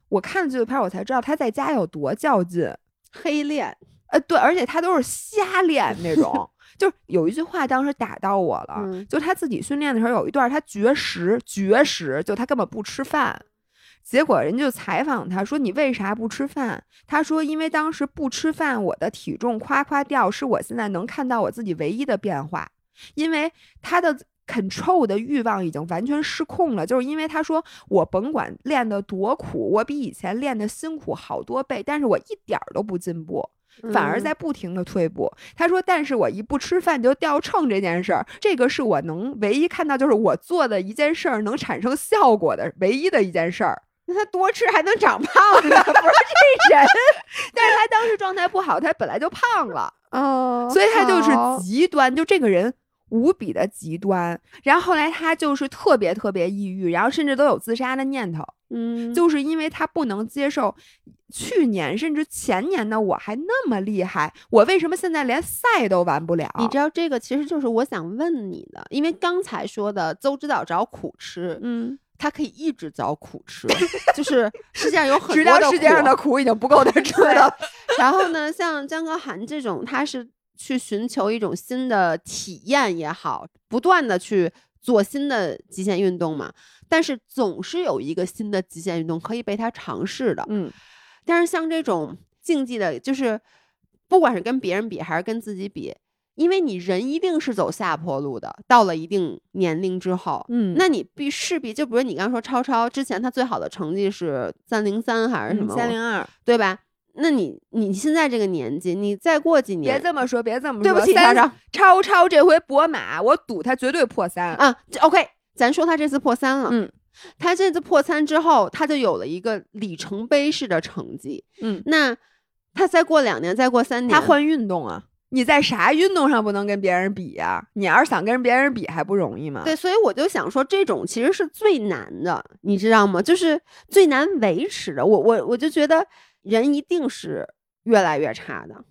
我看了纪录片，我才知道他在家有多较劲。黑练，呃，对，而且他都是瞎练那种。就是有一句话当时打到我了，嗯就他自己训练的时候有一段他绝食，绝食，就他根本不吃饭。结果人家就采访他说：“你为啥不吃饭？”他说：“因为当时不吃饭，我的体重夸夸掉，是我现在能看到我自己唯一的变化。因为他的 control 的欲望已经完全失控了，就是因为他说我甭管练得多苦，我比以前练的辛苦好多倍，但是我一点儿都不进步。”反而嗯在不停的退步。他说：“但是我一不吃饭就掉秤这件事儿，这个是我能唯一看到，就是我做的一件事儿能产生效果的唯一的一件事儿。那他多吃还能长胖呢，不是这 人但是他当时状态不好，他本来就胖了，哦所以他就是极端，就这个人。”无比的极端，然后后来他就是特别特别抑郁，然后甚至都有自杀的念头，嗯，就是因为他不能接受去年甚至前年的我还那么厉害，我为什么现在连赛都完不了？你知道这个其实就是我想问你的，因为刚才说的邹指导找苦吃，嗯，他可以一直找苦吃，就是世界上有很多的到世界上的苦已经不够他吃对了。然后呢，像江歌涵这种，他是去寻求一种新的体验也好，不断的去做新的极限运动嘛。但是总是有一个新的极限运动可以被他尝试的。嗯，但是像这种竞技的，就是不管是跟别人比还是跟自己比，因为你人一定是走下坡路的，到了一定年龄之后，嗯那你必势必就比如你刚说超超之前他最好的成绩是三零三还是什么？三零二，对吧？那你你现在这个年纪，你再过几年别，这么说，别这么说。对不起，三超超超超这回博马，我赌他绝对破三。啊这，OK，咱说他这次破三了，嗯，他这次破三之后，他就有了一个里程碑式的成绩。嗯，那他再过两年，再过三年，他换运动啊。你在啥运动上不能跟别人比呀、你要是想跟别人比，还不容易吗？对，所以我就想说，这种其实是最难的，你知道吗？就是最难维持的。我我我就觉得，人一定是越来越差的。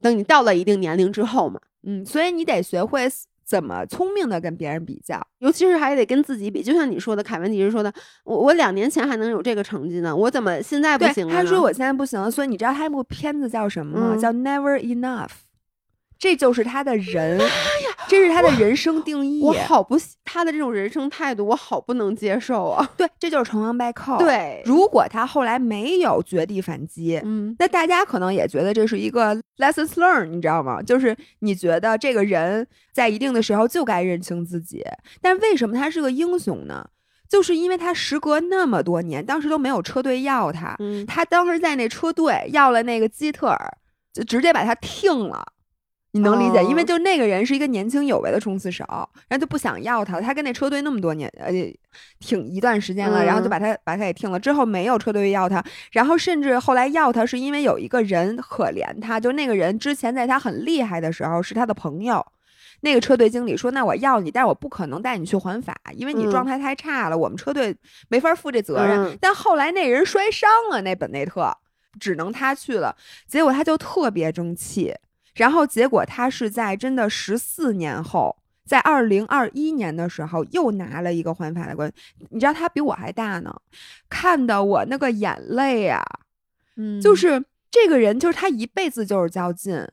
等你到了一定年龄之后嘛，嗯，所以你得学会怎么聪明的跟别人比较，尤其是还得跟自己比。就像你说的，凯文迪是说的，我我两年前还能有这个成绩呢，我怎么现在不行了？他说我现在不行了，所以你知道他那部片子叫什么吗？叫 Never Enough。这就是他的人，这是他的人生定义。我好不他的这种人生态度，我好不能接受啊！对，这就是成王败寇。对，如果他后来没有绝地反击，嗯，那大家可能也觉得这是一个 lessons learned，你知道吗？就是你觉得这个人在一定的时候就该认清自己。但为什么他是个英雄呢？就是因为他时隔那么多年，当时都没有车队要他，嗯，他当时在那车队要了那个基特尔，就直接把他停了。你能理解，因为就那个人是一个年轻有为的冲刺手，然后就不想要他。他跟那车队那么多年，呃，挺一段时间了，然后就把他把他给停了。之后没有车队要他，然后甚至后来要他是因为有一个人可怜他，就那个人之前在他很厉害的时候是他的朋友。那个车队经理说：“那我要你，但是我不可能带你去环法，因为你状态太差了，我们车队没法负这责任。”但后来那人摔伤了，那本内特只能他去了。结果他就特别争气。然后结果他是在真的十四年后，在二零二一年的时候又拿了一个环法的冠军。你知道他比我还大呢，看的我那个眼泪啊，嗯，就是这个人，就是他一辈子就是较劲。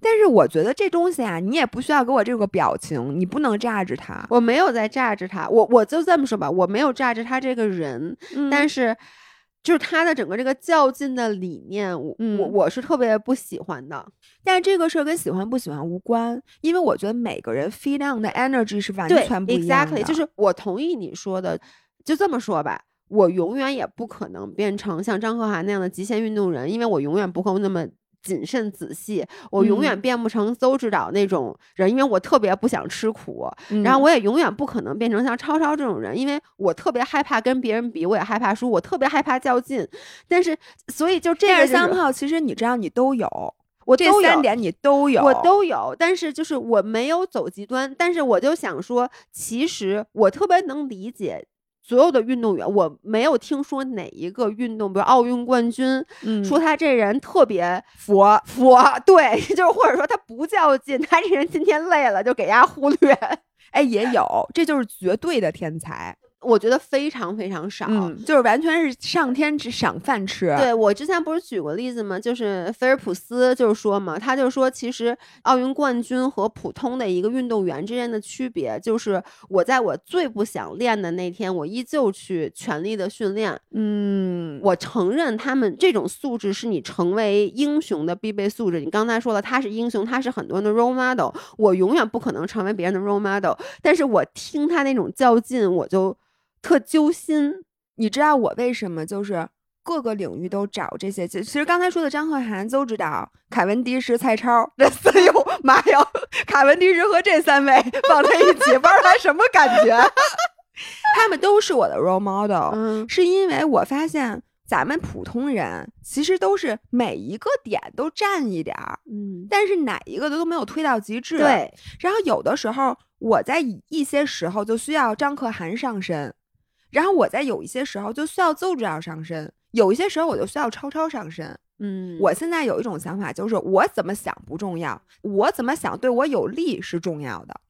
但是我觉得这东西啊，你也不需要给我这个表情，你不能榨着他。我没有在榨着他，我我就这么说吧，我没有榨着他这个人，但是。就是他的整个这个较劲的理念，我我我是特别不喜欢的。但是这个事儿跟喜欢不喜欢无关，因为我觉得每个人 feed on 的 energy 是完全不一样的。Exactly，就是我同意你说的，就这么说吧，我永远也不可能变成像张可涵那样的极限运动人，因为我永远不会那么。谨慎仔细，我永远变不成邹指导那种人，因为我特别不想吃苦。然后我也永远不可能变成像超超这种人，因为我特别害怕跟别人比，我也害怕输，我特别害怕较劲。但是，所以就这样三炮，其实你知道，你都有，我这三点你都有，我都有。但是就是我没有走极端，但是我就想说，其实我特别能理解。所有的运动员，我没有听说哪一个运动，比如奥运冠军，说他这人特别佛佛，对，就是或者说他不较劲，他这人今天累了就给家忽略，哎，也有，这就是绝对的天才。我觉得非常非常少，就是完全是上天只赏饭吃。对我之前不是举过例子吗？就是菲尔普斯就是说嘛，他就说其实奥运冠军和普通的一个运动员之间的区别，就是我在我最不想练的那天，我依旧去全力的训练。嗯，我承认他们这种素质是你成为英雄的必备素质。你刚才说了，他是英雄，他是很多人的 role model。我永远不可能成为别人的 role model，但是我听他那种较劲，我就。特揪心，你知道我为什么就是各个领域都找这些？其实刚才说的张鹤涵、都知道、凯文迪什、蔡超，这哎呦 妈呀！凯文迪什和这三位 放在一起，不知道他什么感觉？他们都是我的 role model，嗯，是因为我发现咱们普通人其实都是每一个点都占一点儿，嗯，但是哪一个都都没有推到极致。对，然后有的时候我在一些时候就需要张可涵上身。然后我在有一些时候就需要就这样上身，有一些时候我就需要超超上身。嗯，我现在有一种想法，就是我怎么想不重要，我怎么想对我有利是重要的。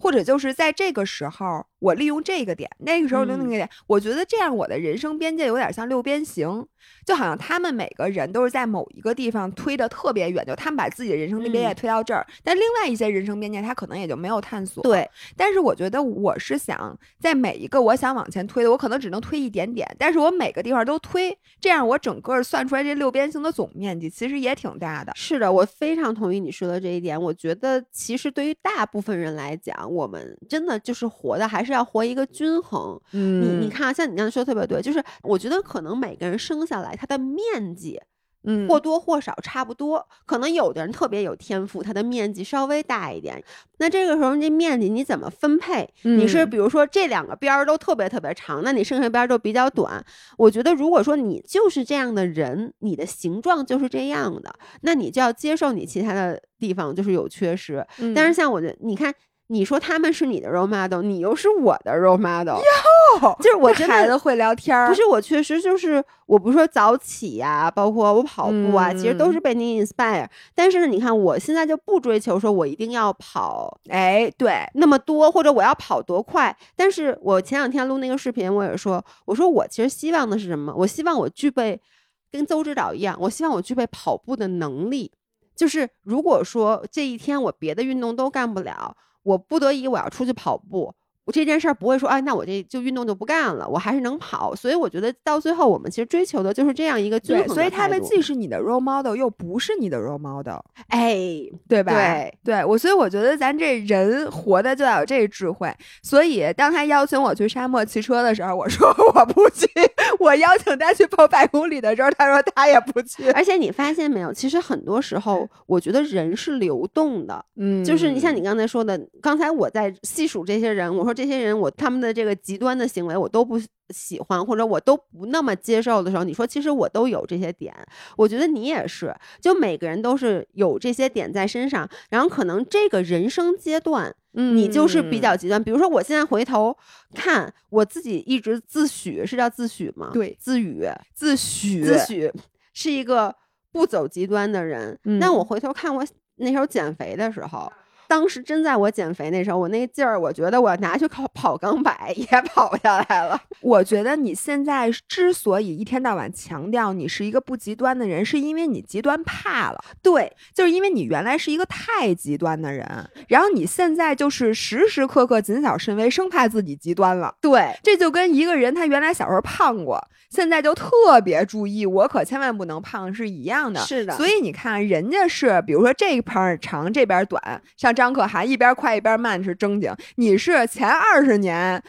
或者就是在这个时候，我利用这个点，那个时候利用那个点，我觉得这样我的人生边界有点像六边形，就好像他们每个人都是在某一个地方推的特别远，就他们把自己的人生边界推到这儿，但另外一些人生边界他可能也就没有探索。对，但是我觉得我是想在每一个我想往前推的，我可能只能推一点点，但是我每个地方都推，这样我整个算出来这六边形的总面积其实也挺大的。是的，我非常同意你说的这一点。我觉得其实对于大部分人来讲，我们真的就是活的，还是要活一个均衡。嗯，你你看，像你刚才说特别对，就是我觉得可能每个人生下来他的面积。嗯，或多或少差不多，可能有的人特别有天赋，他的面积稍微大一点。那这个时候，这面积你怎么分配？你是比如说这两个边儿都特别特别长，那你剩下边儿就比较短。我觉得，如果说你就是这样的人，你的形状就是这样的，那你就要接受你其他的地方就是有缺失。但是像我觉得，你看你说他们是你的 role model，你又是我的 role model，哟就是我孩子会聊天儿，不是我确实就是我不是说早起呀、包括我跑步啊，其实都嗯是被你 inspire。但是呢，你看我现在就不追求说我一定要跑哎，对，那么多，或者我要跑多快。但是我前两天录那个视频，我也说，我说我其实希望的是什么？我希望我具备跟邹指导一样，我希望我具备跑步的能力。就是如果说这一天我别的运动都干不了，我不得已我要出去跑步。我这件事儿不会说，哎，那我这就运动就不干了，我还是能跑。所以我觉得到最后，我们其实追求的就是这样一个均对，衡所以他们既是你的 role model，又不是你的 role model，哎，对吧？对对我，所以我觉得咱这人活的就要有这智慧。所以当他邀请我去沙漠骑车的时候，我说我不去；我邀请他去跑百公里的时候，他说他也不去。而且你发现没有，其实很多时候，我觉得人是流动的。嗯就是你像你刚才说的，刚才我在细数这些人，我说这些人我他们的这个极端的行为我都不喜欢，或者我都不那么接受的时候，你说其实我都有这些点，我觉得你也是，就每个人都是有这些点在身上，然后可能这个人生阶段。你就是比较极端，比如说我现在回头看我自己，一直自诩是叫自诩吗？对自诩，自诩自诩是一个不走极端的人。嗯但我回头看我那时候减肥的时候，当时真在我减肥那时候，我那劲儿，我觉得我拿去跑跑钢百也跑下来了。我觉得你现在之所以一天到晚强调你是一个不极端的人，是因为你极端怕了。对，就是因为你原来是一个太极端的人，然后你现在就是时时刻刻谨小慎微，生怕自己极端了。对，这就跟一个人他原来小时候胖过，现在就特别注意，我可千万不能胖是一样的。是的所以你看，人家是比如说这边儿长这边短，像张可涵一边快一边慢是正经，你是前二十年。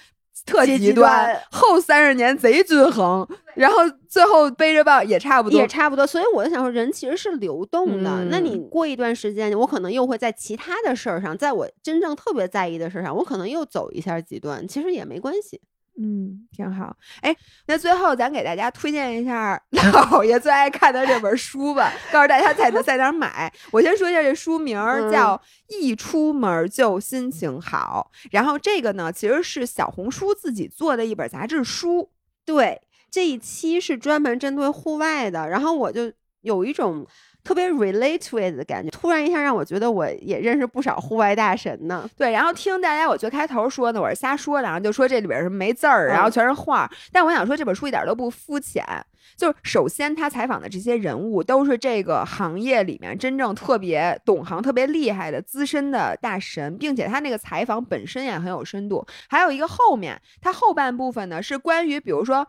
特极极端后三十年贼均衡，然后最后背着棒也差不多也。差不多。所以我就想说，人其实是流动的。那你嗯过一段时间，我可能又会在其他的事儿上，在我真正特别在意的事儿上，我可能又走一下极端，其实也没关系。嗯，挺好。哎，那最后咱给大家推荐一下老 爷最爱看的这本书吧，告诉大家在哪在哪儿买。我先说一下这书名叫《一出门就心情好》，然后这个呢其实是小红书自己做的一本杂志书。对，这一期是专门针对户外的，然后我就有一种特别 relate with 的感觉，突然一下让我觉得我也认识不少户外大神呢。对，然后听大家我最开头说的我是瞎说的，然后就说这里边是没字儿，然后嗯全是画儿。但我想说这本书一点都不肤浅，就是首先他采访的这些人物都是这个行业里面真正特别懂行、特别厉害的资深的大神，并且他那个采访本身也很有深度。还有一个后面，他后半部分呢是关于比如说。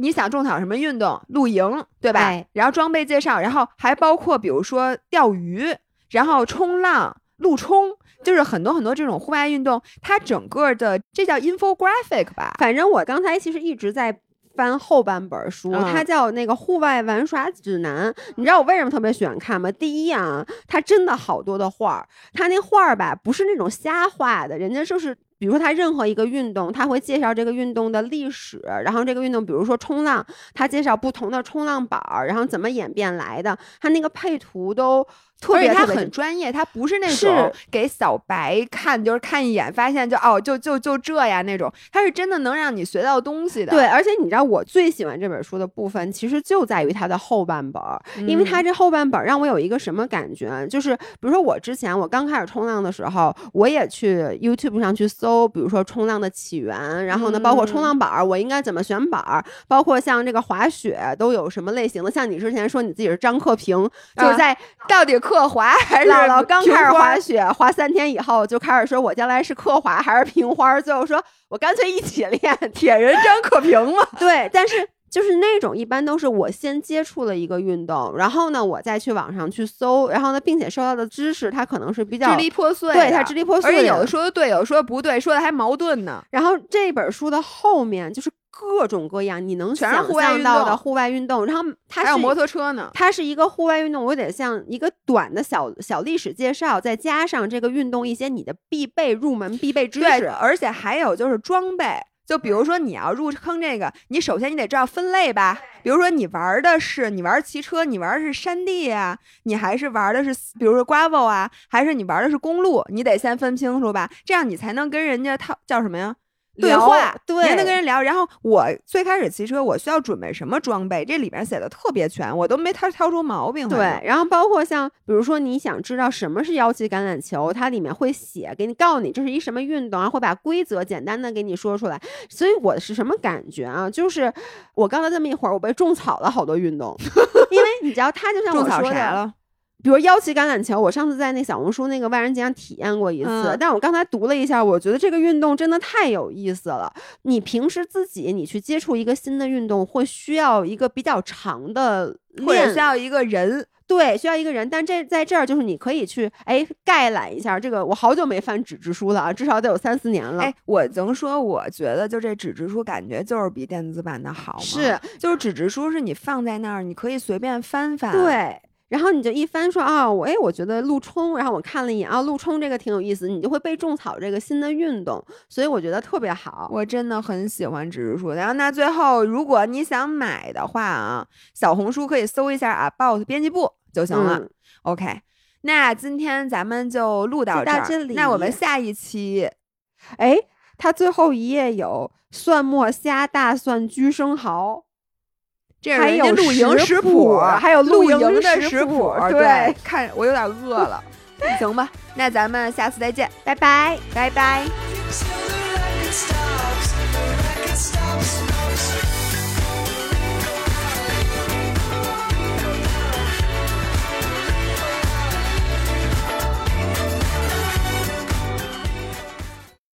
你想种草什么运动？露营，对吧？哎然后装备介绍，然后还包括比如说钓鱼，然后冲浪、路冲，就是很多很多这种户外运动，它整个的这叫 infographic 吧？反正我刚才其实一直在翻后半本书，嗯它叫那个户外玩耍指南。你知道我为什么特别喜欢看吗？第一啊，它真的好多的画儿，它那画儿吧不是那种瞎画的，人家就是。比如说，他任何一个运动，他会介绍这个运动的历史，然后这个运动，比如说冲浪，他介绍不同的冲浪板儿，然后怎么演变来的，他那个配图都特而且他很专业，他不是那种给小白看，就是看一眼发现就哦就就就这呀那种，他是真的能让你学到东西的。对，，而且你知道我最喜欢这本书的部分，其实就在于它的后半本儿，因为嗯它这后半本儿让我有一个什么感觉，就是比如说我之前我刚开始冲浪的时候，我也去 YouTube 上去搜，比如说冲浪的起源，然后呢，包括冲嗯浪板儿，我应该怎么选板儿，包括像这个滑雪都有什么类型的，像你之前说你自己是张克平，就是啊在到底刻滑还是姥姥刚开始滑雪，滑三天以后就开始说，我将来是克滑还是平花？最后说我干脆一起练。铁人张可平嘛？对，但是就是那种一般都是我先接触了一个运动，然后呢，我再去网上去搜，然后呢，并且收到的知识它可能是比较支离破碎，对它支离破碎，而且有的说的对，有的说的不对，说的还矛盾呢。然后这本书的后面就是各种各样你能想象到的户外运动，然后它是还有摩托车呢。它是一个户外运动，我有点像一个短的小小历史介绍，再加上这个运动一些你的必备入门必备知对，识。而且还有就是装备。就比如说你要入坑这个，你首先你得知道分类吧。比如说你玩的是你玩骑车，你玩的是山地啊，你还是玩的是比如说 gravel 啊，还是你玩的是公路，你得先分清楚吧，这样你才能跟人家套叫什么呀？对话，对，能跟人聊。然后我最开始骑车，我需要准备什么装备？这里面写的特别全，我都没挑挑出毛病。对，然后包括像比如说你想知道什么是腰旗橄榄球，它里面会写给你，告诉你这是一什么运动然后，会把规则简单的给你说出来。所以我是什么感觉啊？就是我刚才这么一会儿，我被种草了好多运动，因为你知道，它就像我说的。比如腰旗橄榄球，我上次在那小红书那个万人节上体验过一次，但我刚才读了一下，我觉得这个运动真的太有意思了。你平时自己你去接触一个新的运动，会需要一个比较长的练，需要一个人，对，需要一个人。但这在这儿就是你可以去哎概览一下这个。我好久没翻纸质书了啊，至少得有三四年了。哎，我能说，我觉得就这纸质书感觉就是比电子版的好吗？是，就是纸质书是你放在那儿，你可以随便翻翻。对。然后你就一翻说啊，我哎，我觉得陆冲，然后我看了一眼啊，陆冲这个挺有意思，你就会被种草这个新的运动，所以我觉得特别好，我真的很喜欢纸质书。然后那最后，如果你想买的话啊，小红书可以搜一下啊，boss 编辑部就行了。OK，那今天咱们就录到这儿，那我们下一期，哎，它最后一页有蒜末虾、大蒜、焗生蚝。这还有露营食谱还有露营的食谱对 看我有点饿了。行吧那咱们下次再见拜拜拜拜。